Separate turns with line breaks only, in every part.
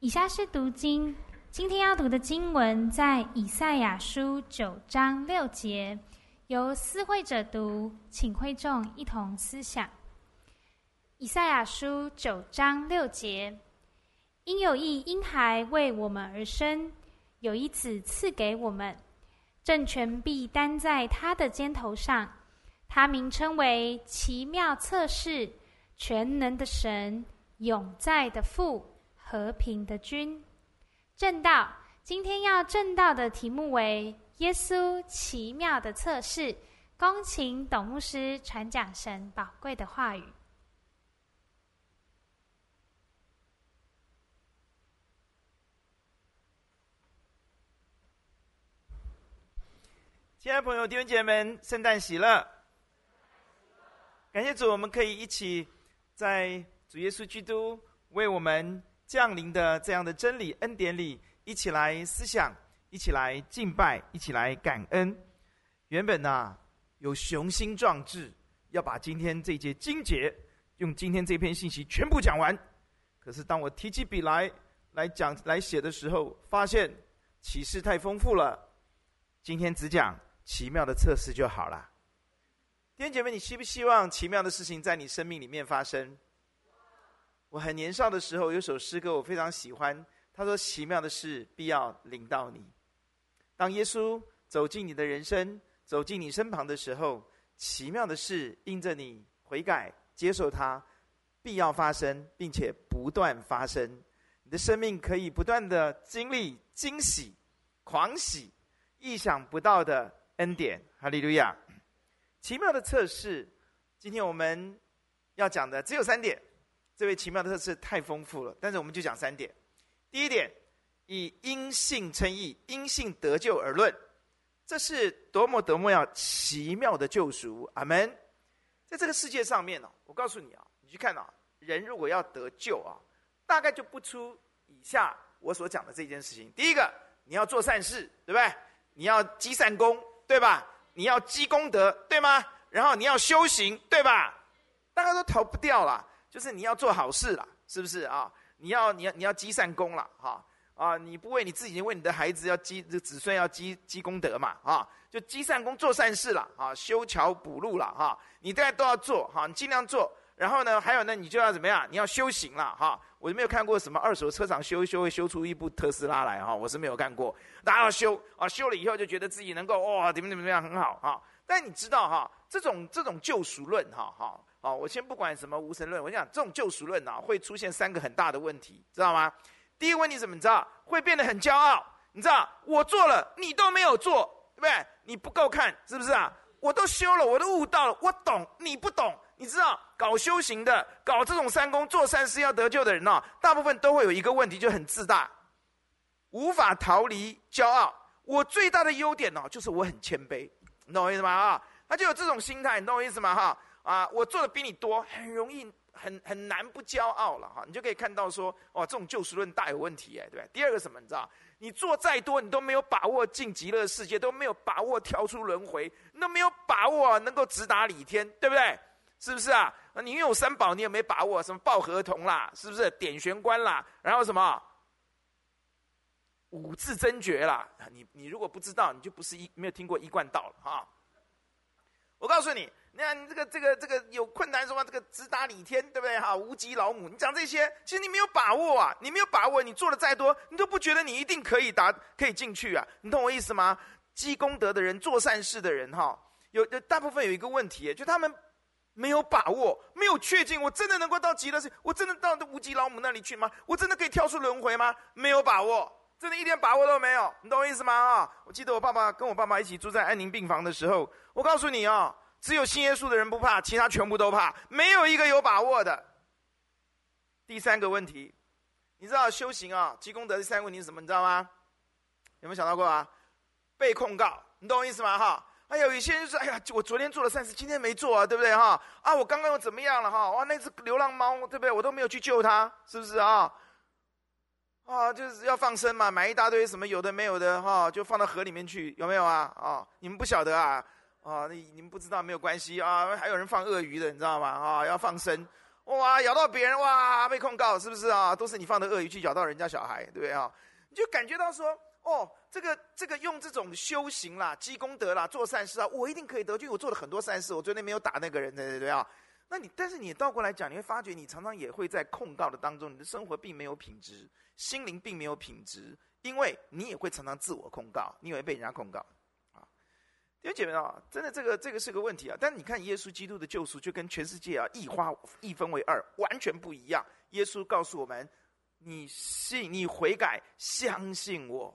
以下是读经，今天要读的经文在以赛亚书九章六节，由思慧者读，请会众一同思想。以赛亚书九章六节，因有一婴孩为我们而生，有一子赐给我们，政权必担在他的肩头上，他名称为奇妙策士。全能的神，永在的父，和平的君，正道。今天要正道的题目为耶稣奇妙的测试。恭请董牧师传讲神宝贵的话语。
亲爱的朋友、弟兄姐妹们，圣诞喜乐！感谢主，我们可以一起。在主耶稣基督为我们降临的这样的真理恩典里，一起来思想，一起来敬拜，一起来感恩。原本呢、有雄心壮志要把今天这节经节用今天这篇信息全部讲完。可是当我提起笔来来讲来写的时候，发现启示太丰富了。今天只讲奇妙的测试就好了。弟兄姐妹，你希不希望奇妙的事情在你生命里面发生？我很年少的时候，有首诗歌我非常喜欢。他说：“奇妙的事必要临到你。当耶稣走进你的人生，走进你身旁的时候，奇妙的事因着你悔改、接受他，必要发生，并且不断发生。你的生命可以不断的经历惊喜、狂喜、意想不到的恩典。哈利路亚。”奇妙的测试，今天我们要讲的只有三点。这位奇妙的策士太丰富了，但是我们就讲三点。第一点，以因信称义、因信得救而论，这是多么多么要奇妙的救赎。阿门。在这个世界上面呢，我告诉你啊，你去看啊，人如果要得救啊，大概就不出以下我所讲的这件事情。第一个，你要做善事，对不对？你要积善功，对吧？你要积功德，对吗？然后你要修行，对吧？大家都逃不掉了，就是你要做好事了，是不是啊？你要你要你要积善功了，哈啊！你不为你自己，为你的孩子要积，子孙要积积功德嘛，啊！就积善功，做善事了，啊！修桥补路了，哈！你大家都要做，哈！你尽量做。然后呢，还有呢，你就要怎么样？你要修行了，哈！我就没有看过什么二手车厂修一修会修出一部特斯拉来，哈！我是没有看过。大家要修啊，修了以后就觉得自己能够哇，怎么怎么样很好，哈！但你知道哈，这种这种救赎论，哈，哈，啊，我先不管什么无神论，我讲这种救赎论啊，会出现三个很大的问题，知道吗？第一个问题怎么你知道？会变得很骄傲，你知道？我做了，你都没有做，对不对？你不够看，是不是啊？我都修了，我都悟到了，我懂，你不懂。你知道搞修行的、搞这种三功、做善事要得救的人呢、哦，大部分都会有一个问题，就很自大，无法逃离骄傲。我最大的优点呢、哦，就是我很谦卑，你懂我意思吗？啊，他就有这种心态，你懂我意思吗？哈啊，我做的比你多，很容易，很很难不骄傲了哈。你就可以看到说，哦，这种救赎论大有问题哎，对不对？第二个什么，你知道？你做再多，你都没有把握进极乐世界，都没有把握跳出轮回，都没有把握能够直达理天，对不对？是不是啊？你拥有三宝，你有没把握？什么报合同啦，是不是点玄关啦？然后什么五字真诀啦？你你如果不知道，你就不是一没有听过一贯道了哈。我告诉你，你看你这个这个这个有困难什么？这个直达理天，对不对哈？无极老母，你讲这些，其实你没有把握啊！你没有把握，你做的再多，你都不觉得你一定可以达可以进去啊！你懂我意思吗？积功德的人，做善事的人，哈，有有大部分有一个问题，就他们。没有把握，没有确定，我真的能够到极乐世？我真的到无极老母那里去吗？我真的可以跳出轮回吗？没有把握，真的一点把握都没有。你懂我意思吗？啊，我记得我爸爸跟我爸爸一起住在安宁病房的时候，我告诉你啊，只有信耶稣的人不怕，其他全部都怕，没有一个有把握的。第三个问题，你知道修行啊，积功德第三个问题是什么？你知道吗？有没有想到过啊？被控告，你懂我意思吗？哈。哎呀，有些人就说：“哎呀，我昨天做了善事，今天没做啊，对不对哈？啊，我刚刚又怎么样了哈？哇，那只流浪猫，对不对？我都没有去救它，是不是啊？啊，就是要放生嘛，买一大堆什么有的没有的哈，就放到河里面去，有没有啊？啊，你们不晓得啊？啊，你你们不知道没有关系啊，还有人放鳄鱼的，你知道吗？啊，要放生，哇，咬到别人哇，被控告是不是啊？都是你放的鳄鱼去咬到人家小孩，对不对啊？你就感觉到说，哦，这个这个用这种修行啦、积功德啦、做善事啊，我一定可以得救。我做了很多善事，我昨天没有打那个人，对对对啊。那你但是你倒过来讲，你会发觉你常常也会在控告的当中，你的生活并没有品质，心灵并没有品质，因为你也会常常自我控告，你也会被人家控告。弟兄姐妹啊，真的这个这个是个问题啊！但是你看耶稣基督的救赎，就跟全世界啊一花一分为二，完全不一样。耶稣告诉我们：你信，你悔改，相信我，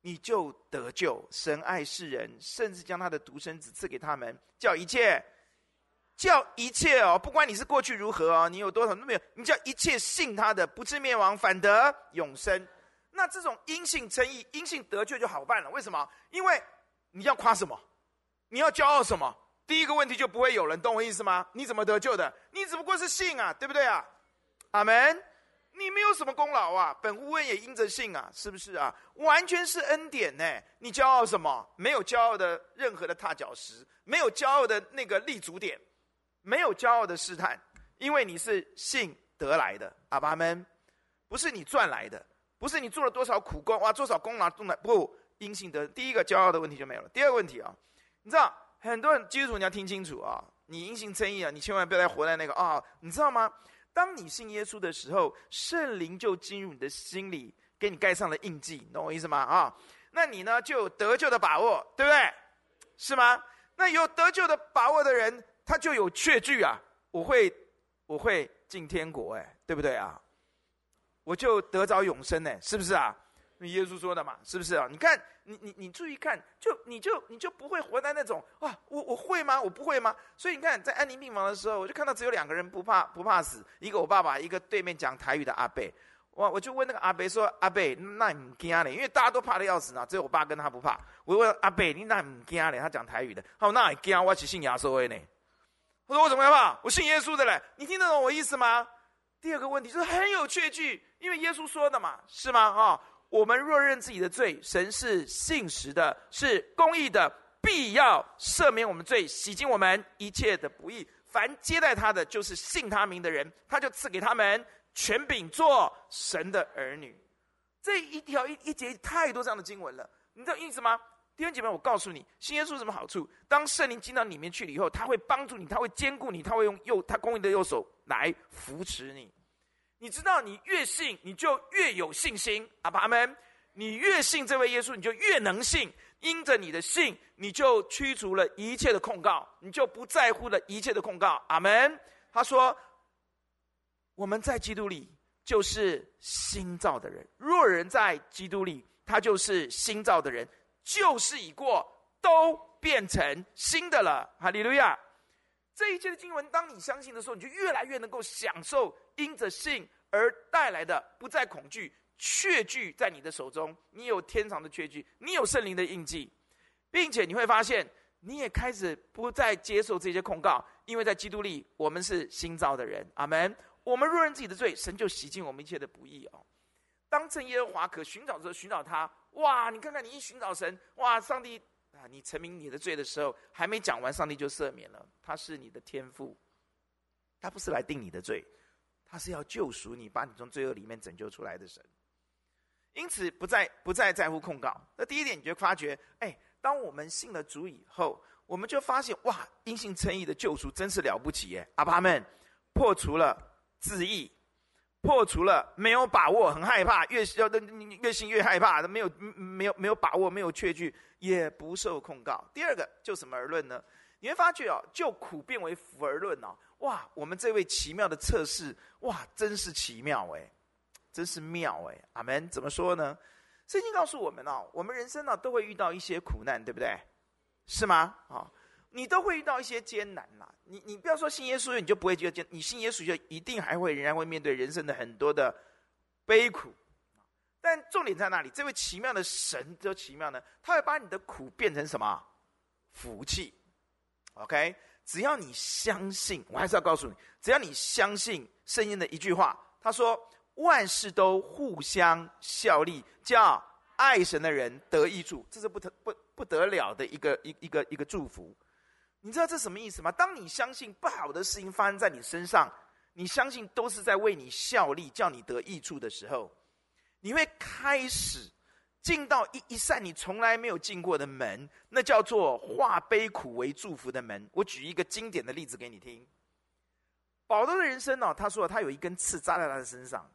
你就得救。神爱世人，甚至将他的独生子赐给他们，叫一切，叫一切哦，不管你是过去如何哦，你有多少都没有，你叫一切信他的，不至灭亡，反得永生。那这种因信称义，因信得救就好办了。为什么？因为你要夸什么？你要骄傲什么？第一个问题就不会有人懂我意思吗？你怎么得救的？你只不过是信啊，对不对啊？阿门。你没有什么功劳啊，本乎恩也因着信啊，是不是啊？完全是恩典呢。你骄傲什么？没有骄傲的任何的踏脚石，没有骄傲的那个立足点，没有骄傲的试探，因为你是信得来的。阿们，不是你赚来的，不是你做了多少苦功哇，多少功劳都来不因信得。第一个骄傲的问题就没有了。第二个问题啊。你知道很多人基督徒你要听清楚啊！你因信称义啊，你千万不要再活在那个啊！你知道吗？当你信耶稣的时候，圣灵就进入你的心里，给你盖上了印记，懂我意思吗？啊，那你呢就有得救的把握，对不对？是吗？那有得救的把握的人，他就有确据啊！我会，我会进天国，哎，对不对啊？我就得着永生，呢，是不是啊？耶稣说的嘛，是不是啊？你看，你你你注意看，就你就你就不会活在那种啊，我我会吗？我不会吗？所以你看，在安宁病房的时候，我就看到只有两个人不怕不怕死，一个我爸爸，一个对面讲台语的阿伯。我我就问那个阿伯说：“阿伯，那你惊嘞？因为大家都怕的要死呢，只有我爸跟他不怕。”我问阿伯：“你那唔惊嘞？”他讲台语的，他说：“那惊，我是信耶稣的呢。”我说：“我怎么害怕？我信耶稣的嘞。”你听得懂我意思吗？第二个问题就是很有确据，因为耶稣说的嘛，是吗？啊。我们若认自己的罪，神是信实的，是公义的，必要赦免我们罪，洗净我们一切的不义。凡接待他的，就是信他名的人，他就赐给他们权柄做神的儿女。这一条一一节太多这样的经文了，你知道意思吗？弟兄姐妹，我告诉你，信耶稣有什么好处？当圣灵进到里面去了以后，他会帮助你，他会坚固你，他会用右他公义的右手来扶持你。你知道，你越信，你就越有信心。阿们，你越信这位耶稣，你就越能信。因着你的信，你就驱除了一切的控告，你就不在乎了一切的控告。阿门。他说：“我们在基督里就是新造的人。若人在基督里，他就是新造的人，旧事已过，都变成新的了。”哈利路亚。这一切的经文，当你相信的时候，你就越来越能够享受因着信而带来的不再恐惧，确据在你的手中，你有天长的确据，你有圣灵的印记，并且你会发现，你也开始不再接受这些控告，因为在基督里，我们是新造的人。阿门。我们若认自己的罪，神就洗净我们一切的不义哦。当正耶和华可寻找的时候，寻找他，哇！你看看你一寻找神，哇！上帝。啊！你成名你的罪的时候，还没讲完，上帝就赦免了。他是你的天父，他不是来定你的罪，他是要救赎你，把你从罪恶里面拯救出来的神。因此，不再不再在乎控告。那第一点，你就发觉，哎，当我们信了主以后，我们就发现，哇，因信称义的救赎真是了不起耶！阿爸们破除了自义。破除了没有把握，很害怕，越要越信越害怕，没有没有没有把握，没有确据，也不受控告。第二个就什么而论呢？你会发觉哦，就苦变为福而论哦，哇，我们这位奇妙的测试，哇，真是奇妙哎，真是妙哎，阿门。怎么说呢？圣经告诉我们哦，我们人生呢都会遇到一些苦难，对不对？是吗？啊。你都会遇到一些艰难啦，你你不要说信耶稣，你就不会觉得艰，你信耶稣就一定还会仍然会面对人生的很多的悲苦，但重点在哪里？这位奇妙的神多奇妙呢？他会把你的苦变成什么？福气，OK？只要你相信，我还是要告诉你，只要你相信圣经的一句话，他说万事都互相效力，叫爱神的人得益处，这是不得不不得了的一个一一个一个祝福。你知道这什么意思吗？当你相信不好的事情发生在你身上，你相信都是在为你效力，叫你得益处的时候，你会开始进到一一扇你从来没有进过的门，那叫做化悲苦为祝福的门。我举一个经典的例子给你听。保罗的人生呢、哦，他说他有一根刺扎在他的身上，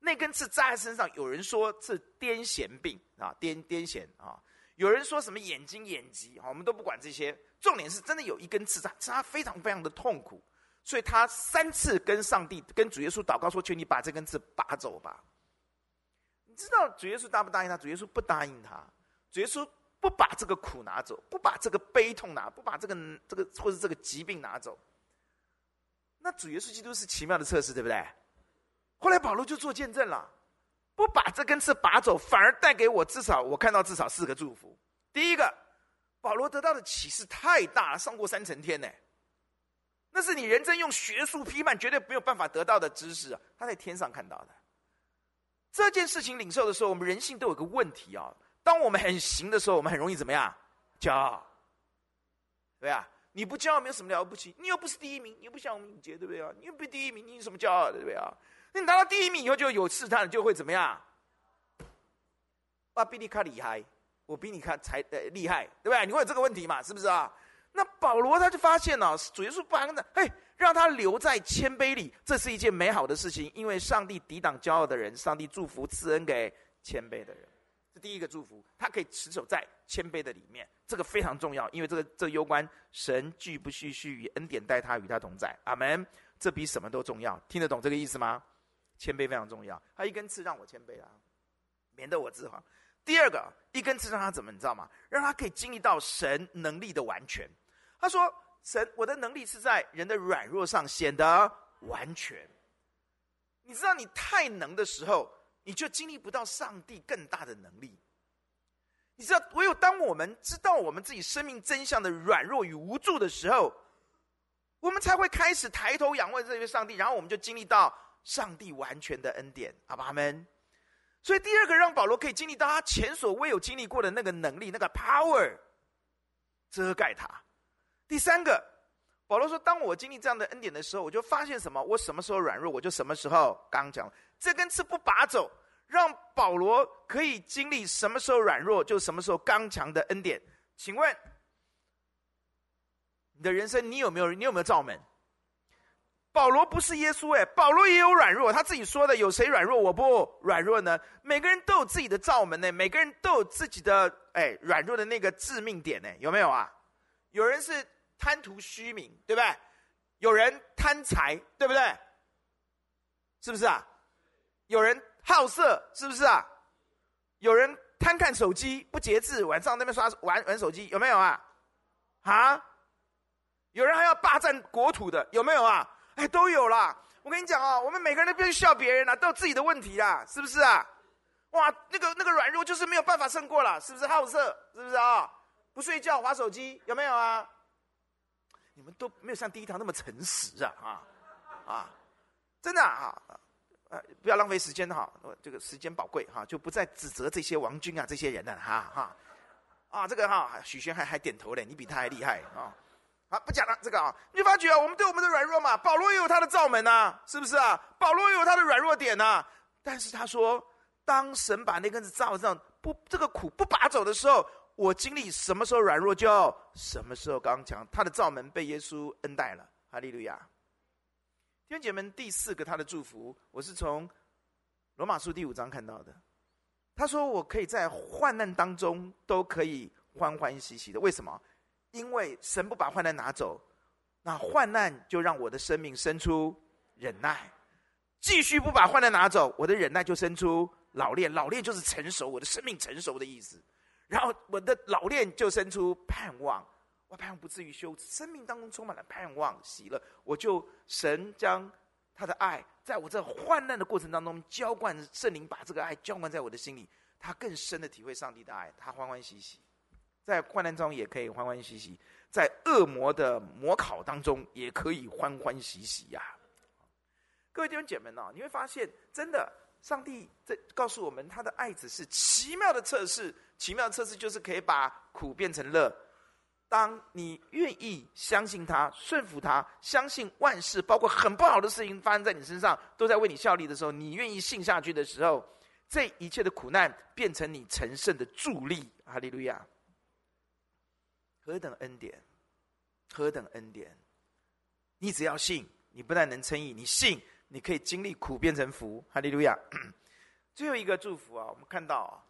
那根刺扎在身上，有人说是癫痫病啊，癫癫痫啊，有人说什么眼睛眼疾啊，我们都不管这些，重点是真的有一根刺扎，扎非常非常的痛苦，所以他三次跟上帝跟主耶稣祷告说：“求你把这根刺拔走吧。”知道主耶稣答不答应他？主耶稣不答应他，主耶稣不把这个苦拿走，不把这个悲痛拿，不把这个这个或者这个疾病拿走。那主耶稣基督是奇妙的测试，对不对？后来保罗就做见证了，不把这根刺拔走，反而带给我至少我看到至少四个祝福。第一个，保罗得到的启示太大了，上过三层天呢。那是你人真用学术批判绝对没有办法得到的知识啊！他在天上看到的这件事情领受的时候，我们人性都有个问题啊。当我们很行的时候，我们很容易怎么样？骄傲，对啊。你不骄傲没有什么了不起，你又不是第一名，你又不像我们敏捷，对不对啊？你又不是第一名，你有什么骄傲的，对不对啊？你拿到第一名以后就有试探，就会怎么样？我比你看厉害，我比你看才呃厉害，对不对？你会有这个问题嘛？是不是啊？那保罗他就发现了，主耶稣不安的，嘿，让他留在谦卑里，这是一件美好的事情，因为上帝抵挡骄傲的人，上帝祝福赐恩给谦卑的人。这第一个祝福，他可以持守在谦卑的里面，这个非常重要，因为这个这攸关神拒不续续与恩典待他与他同在，阿门。这比什么都重要，听得懂这个意思吗？谦卑非常重要，他一根刺让我谦卑啊，免得我自豪。第二个，一根刺让他怎么，你知道吗？让他可以经历到神能力的完全。他说：“神，我的能力是在人的软弱上显得完全。你知道，你太能的时候。”你就经历不到上帝更大的能力。你知道，唯有当我们知道我们自己生命真相的软弱与无助的时候，我们才会开始抬头仰望这位上帝，然后我们就经历到上帝完全的恩典。阿爸阿们。所以第二个让保罗可以经历到他前所未有经历过的那个能力，那个 power 遮盖他。第三个，保罗说：“当我经历这样的恩典的时候，我就发现什么？我什么时候软弱，我就什么时候刚强。”这根刺不拔走，让保罗可以经历什么时候软弱，就什么时候刚强的恩典。请问，你的人生你有没有你有没有罩门？保罗不是耶稣哎，保罗也有软弱，他自己说的，有谁软弱我不软弱呢？每个人都有自己的罩门呢，每个人都有自己的哎软弱的那个致命点呢，有没有啊？有人是贪图虚名，对不对？有人贪财，对不对？是不是啊？有人好色，是不是啊？有人贪看手机不节制，晚上那边刷玩玩手机，有没有啊？啊？有人还要霸占国土的，有没有啊？哎，都有啦。我跟你讲啊，我们每个人都不要笑别人啦，都有自己的问题啦，是不是啊？哇，那个那个软弱就是没有办法胜过了，是不是好色？是不是啊？不睡觉划手机，有没有啊？你们都没有像第一堂那么诚实啊啊啊！真的啊。不要浪费时间哈，这个时间宝贵哈，就不再指责这些王军啊这些人了哈哈，啊这个哈许宣还还点头嘞，你比他还厉害啊，好不讲了这个啊，你发觉啊，我们对我们的软弱嘛，保罗也有他的罩门呐，是不是啊？保罗也有他的软弱点呐，但是他说，当神把那根子罩上不这个苦不拔走的时候，我经历什么时候软弱就什么时候刚强，他的罩门被耶稣恩待了，哈利路亚。弟兄姐们，第四个他的祝福，我是从罗马书第五章看到的。他说：“我可以在患难当中都可以欢欢喜喜的。为什么？因为神不把患难拿走，那患难就让我的生命生出忍耐；继续不把患难拿走，我的忍耐就生出老练。老练就是成熟，我的生命成熟的意思。然后我的老练就生出盼望。”我盼望不至于羞耻，生命当中充满了盼望、喜乐。我就神将他的爱，在我这患难的过程当中浇灌圣灵，把这个爱浇灌在我的心里，他更深的体会上帝的爱，他欢欢喜喜，在患难中也可以欢欢喜喜，在恶魔的魔考当中也可以欢欢喜喜呀、各位弟兄姐妹们，你会发现，真的，上帝在告诉我们，他的爱子是奇妙的测试，奇妙的测试就是可以把苦变成乐。当你愿意相信他、顺服他、相信万事，包括很不好的事情发生在你身上，都在为你效力的时候，你愿意信下去的时候，这一切的苦难变成你成圣的助力。哈利路亚！何等恩典！何等恩典！你只要信，你不但能称义，你信，你可以经历苦变成福。哈利路亚！最后一个祝福啊，我们看到啊，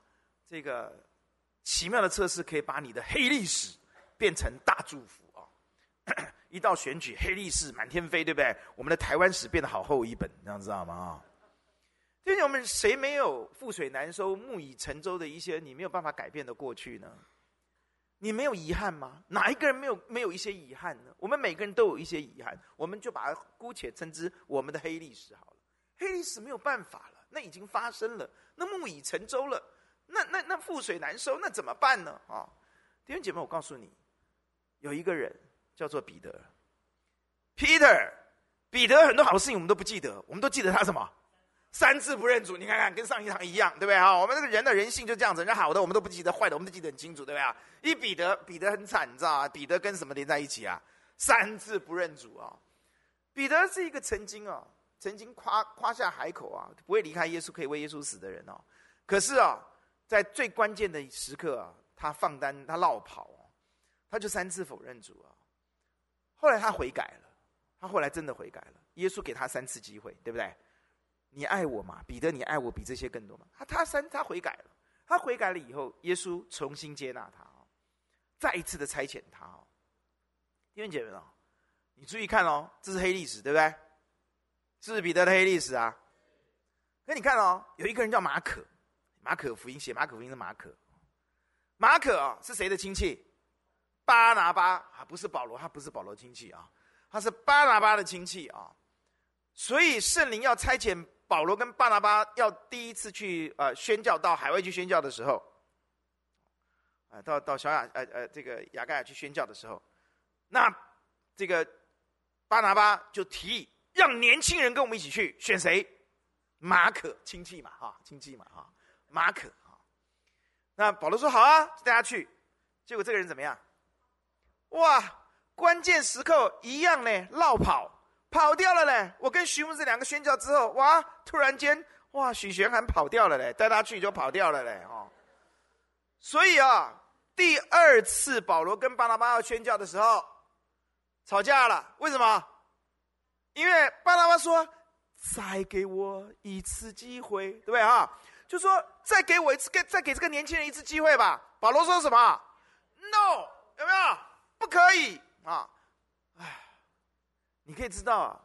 这个奇妙的测试可以把你的黑历史。变成大祝福啊！一到选举，黑历史满天飞，对不对？我们的台湾史变得好厚一本，这样知道吗？啊，最近我们谁没有覆水难收、木已成舟的一些你没有办法改变的过去呢？你没有遗憾吗？哪一个人没有没有一些遗憾呢？我们每个人都有一些遗憾，我们就把它姑且称之我们的黑历史好了。黑历史没有办法了，那已经发生了，那木已成舟了，那那那覆水难收，那怎么办呢？啊，弟兄姐妹，我告诉你。有一个人叫做彼得，Peter，彼得很多好事情我们都不记得，我们都记得他什么？三次不认主。你看看，跟上一堂一样，对不对啊？我们这个人的人性就这样子，人好的我们都不记得，坏的我们都记得很清楚，对不对啊？一彼得，彼得很惨，你知道吗？彼得跟什么连在一起啊？三次不认主啊！彼得是一个曾经啊，曾经夸夸下海口啊，不会离开耶稣，可以为耶稣死的人哦。可是啊，在最关键的时刻啊，他放单，他落跑。他就三次否认主啊，后来他悔改了，他后来真的悔改了。耶稣给他三次机会，对不对？你爱我吗？彼得，你爱我比这些更多吗？他他三他悔改了，他悔改了以后，耶稣重新接纳他哦，再一次的差遣他哦。弟兄姐妹哦，你注意看哦，这是黑历史，对不对？这是彼得的黑历史啊。可你看哦，有一个人叫马可，马可福音写马可福音的马可，马可啊是谁的亲戚？巴拿巴啊，不是保罗，他不是保罗亲戚啊，他是巴拿巴的亲戚啊。所以圣灵要差遣保罗跟巴拿巴，要第一次去呃宣教到海外去宣教的时候，啊，到到小雅呃呃这个亚该亚去宣教的时候，那这个巴拿巴就提议让年轻人跟我们一起去，选谁？马可亲戚嘛哈，亲戚嘛哈，马可啊。那保罗说好啊，带他去。结果这个人怎么样？哇！关键时刻一样呢，落跑跑掉了嘞。我跟徐牧师两个宣教之后，哇！突然间，哇！许玄还跑掉了嘞，带他去就跑掉了嘞，哦。所以啊，第二次保罗跟巴拿巴要宣教的时候，吵架了。为什么？因为巴拿巴说：“再给我一次机会，对不对啊？”就说：“再给我一次，给再给这个年轻人一次机会吧。”保罗说什么？No，有没有？不可以啊！哎，你可以知道，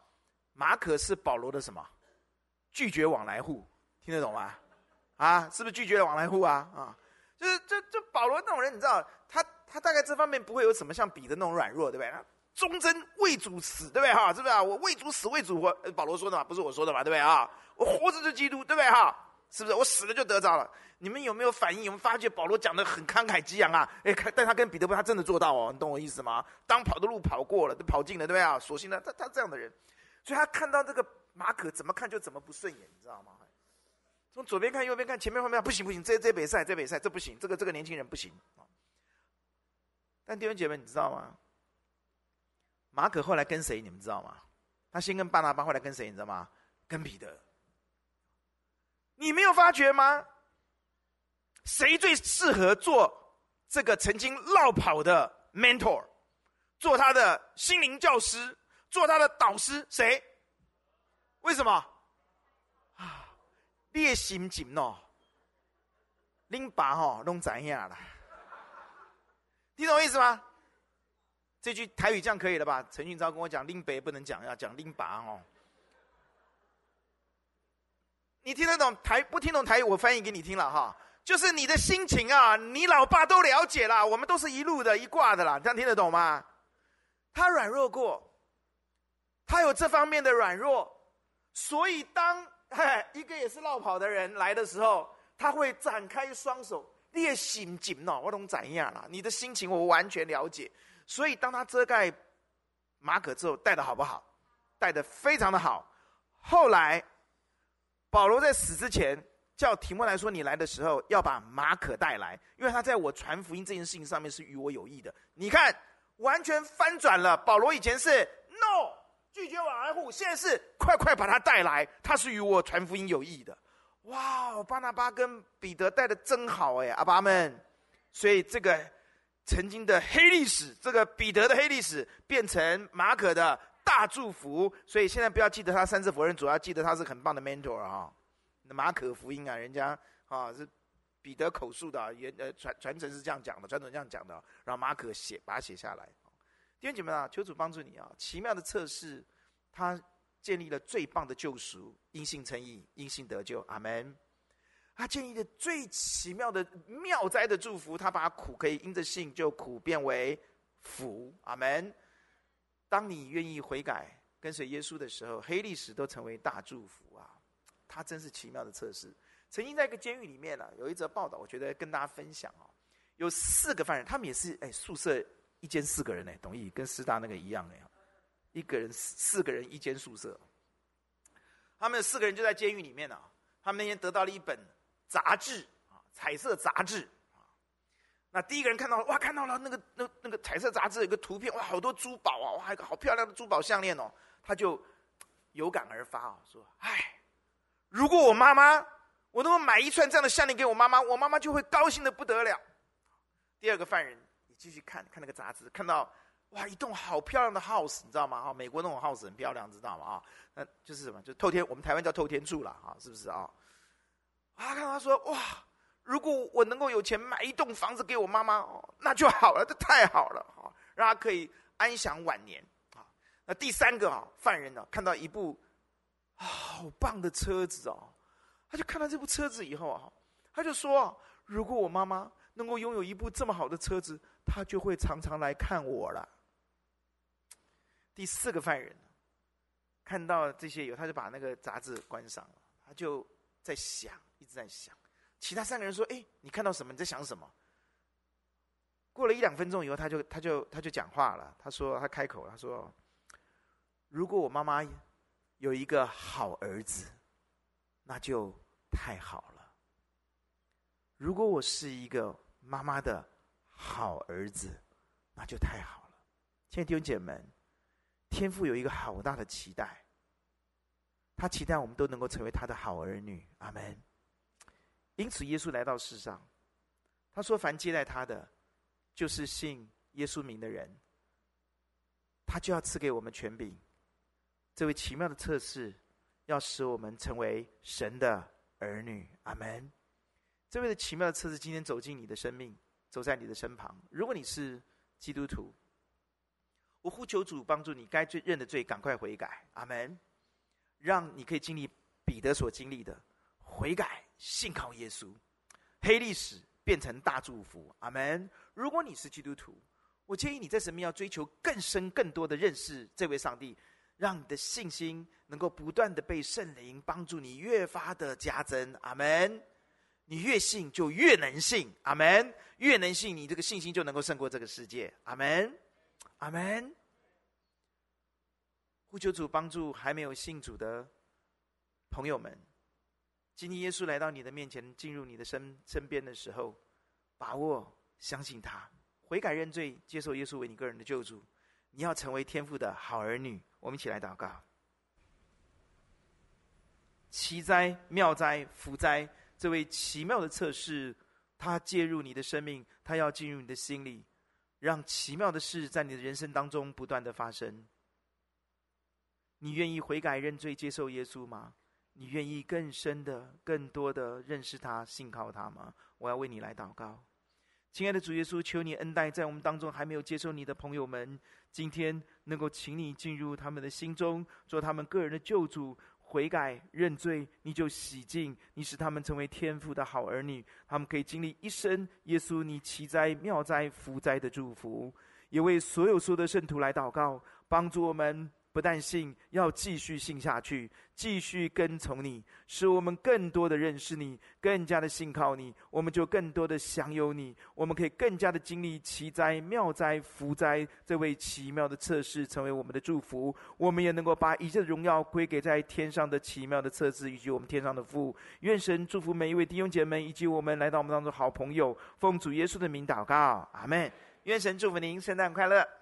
马可是保罗的什么？拒绝往来户，听得懂吗？啊，是不是拒绝往来户啊？啊，就是就就保罗那种人，你知道，他他大概这方面不会有什么像彼得那种软弱，对不对？忠贞为主死，对不对？哈，是不是啊？我为主死，为主活。保罗说的嘛，不是我说的嘛，对不对啊？我活着就基督，对不对？哈。是不是我死了就得着了？你们有没有反应？有没有发觉保罗讲的很慷慨激昂啊？哎，但他跟彼得不，他真的做到哦，你懂我意思吗？当跑的路跑过了，都跑尽了，对不对啊？所幸呢，他他这样的人，所以他看到这个马可怎么看就怎么不顺眼，你知道吗？从左边看右边看前面后面不行不行，这这比赛这比赛这不行，这个这个年轻人不行。但弟兄姐妹，你知道吗？马可后来跟谁？你们知道吗？他先跟巴拿巴，后来跟谁？你知道吗？跟彼得。你没有发觉吗？谁最适合做这个曾经落跑的 mentor，做他的心灵教师，做他的导师？谁？为什么？啊，你的心情哦，恁爸哦，拢知影啦。听懂我意思吗？这句台语这样可以了吧？陈俊昭跟我讲，恁爸不能讲，要讲拎拔哦。你听得懂台不听懂台语？我翻译给你听了哈，就是你的心情啊，你老爸都了解啦，我们都是一路的一挂的啦，这样听得懂吗？他软弱过，他有这方面的软弱，所以当嘿一个也是落跑的人来的时候，他会展开双手，列心紧哦，我懂怎样了？你的心情我完全了解，所以当他遮盖马可之后，带的好不好？带的非常的好，后来。保罗在死之前叫提摩来说：“你来的时候要把马可带来，因为他在我传福音这件事情上面是与我有益的。”你看，完全翻转了。保罗以前是 “no”，拒绝往来户，现在是快快把他带来，他是与我传福音有益的。哇，巴拿巴跟彼得带的真好哎，阿爸们。所以这个曾经的黑历史，这个彼得的黑历史，变成马可的大祝福。所以现在不要记得他三次否认主，要记得他是很棒的 mentor 啊。马可福音啊，人家啊是彼得口述的，原呃传传承是这样讲的，传统这样讲的，然后马可写把它写下来。弟兄姐妹啊，求主帮助你啊！奇妙的测试，他建立了最棒的救赎，因信称义，因信得救。阿门。他建立的最奇妙的妙哉的祝福，他把苦可以因着信就苦变为福。阿门。当你愿意悔改跟随耶稣的时候，黑历史都成为大祝福啊！他真是奇妙的测试。曾经在一个监狱里面呢、有一则报道，我觉得跟大家分享啊。有四个犯人，他们也是哎宿舍一间四个人呢，懂意？跟师大那个一样的，一个人四四个人一间宿舍。他们四个人就在监狱里面啊。他们那天得到了一本杂志啊，彩色杂志。那第一个人看到了，哇，看到了那个那那个彩色杂志有个图片，哇，好多珠宝啊，哇，一个好漂亮的珠宝项链哦。他就有感而发啊，说，哎。如果我妈妈，我能够买一串这样的项链给我妈妈，我妈妈就会高兴得不得了。第二个犯人，你继续看看那个杂志，看到哇，一栋好漂亮的 house，你知道吗？哈，美国那种 house 很漂亮，知道吗？啊，那就是什么？就透天，我们台湾叫透天厝了，哈，是不是啊？啊，看他说哇，如果我能够有钱买一栋房子给我妈妈，哦，那就好了，这太好了，哈，让他可以安享晚年。啊，那第三个啊，犯人呢，看到一部。好棒的车子哦！他就看到这部车子以后啊，他就说：“如果我妈妈能够拥有一部这么好的车子，她就会常常来看我了。”第四个犯人看到这些以后，他就把那个杂志关上了。他就在想，一直在想。其他三个人说：“哎，你看到什么？你在想什么？”过了一两分钟以后，他就他就他就讲话了。他说：“他开口，他说，如果我妈妈……”有一个好儿子，那就太好了。如果我是一个妈妈的好儿子，那就太好了。亲爱的弟兄姐妹们，天父有一个好大的期待，他期待我们都能够成为他的好儿女。阿门。因此，耶稣来到世上，他说：“凡接待他的，就是信耶稣名的人，他就要赐给我们权柄。”这位奇妙的测试，要使我们成为神的儿女。阿门。这位的奇妙的测试，今天走进你的生命，走在你的身旁。如果你是基督徒，我呼求主帮助你，该罪认的罪，赶快悔改。阿门。让你可以经历彼得所经历的悔改，信靠耶稣，黑历史变成大祝福。阿门。如果你是基督徒，我建议你在神面要追求更深、更多的认识这位上帝。让你的信心能够不断的被圣灵帮助你越发的加增，阿门。你越信就越能信，阿门。越能信，你这个信心就能够胜过这个世界，阿门，阿门。呼求主帮助还没有信主的朋友们，今天耶稣来到你的面前，进入你的身身边的时候，把握相信他，悔改认罪，接受耶稣为你个人的救主。你要成为天父的好儿女，我们一起来祷告。奇哉妙哉福哉！这位奇妙的测试，他介入你的生命，他要进入你的心里，让奇妙的事在你的人生当中不断的发生。你愿意悔改认罪，接受耶稣吗？你愿意更深的、更多的认识他、信靠他吗？我要为你来祷告。亲爱的主耶稣，求你恩待在我们当中还没有接受你的朋友们，今天能够请你进入他们的心中，做他们个人的救主，悔改认罪，你就洗净，你使他们成为天父的好儿女，他们可以经历一生耶稣你奇哉妙哉福哉的祝福。也为所有所有的圣徒来祷告，帮助我们。不但信，要继续信下去，继续跟从你，使我们更多的认识你，更加的信靠你，我们就更多的享有你。我们可以更加的经历奇哉、妙哉、福哉这位奇妙的测试，成为我们的祝福。我们也能够把一切的荣耀归给在天上的奇妙的测试，以及我们天上的父。愿神祝福每一位弟兄姐妹，以及我们来到我们当中好朋友。奉主耶稣的名祷告，阿门。愿神祝福您，圣诞快乐。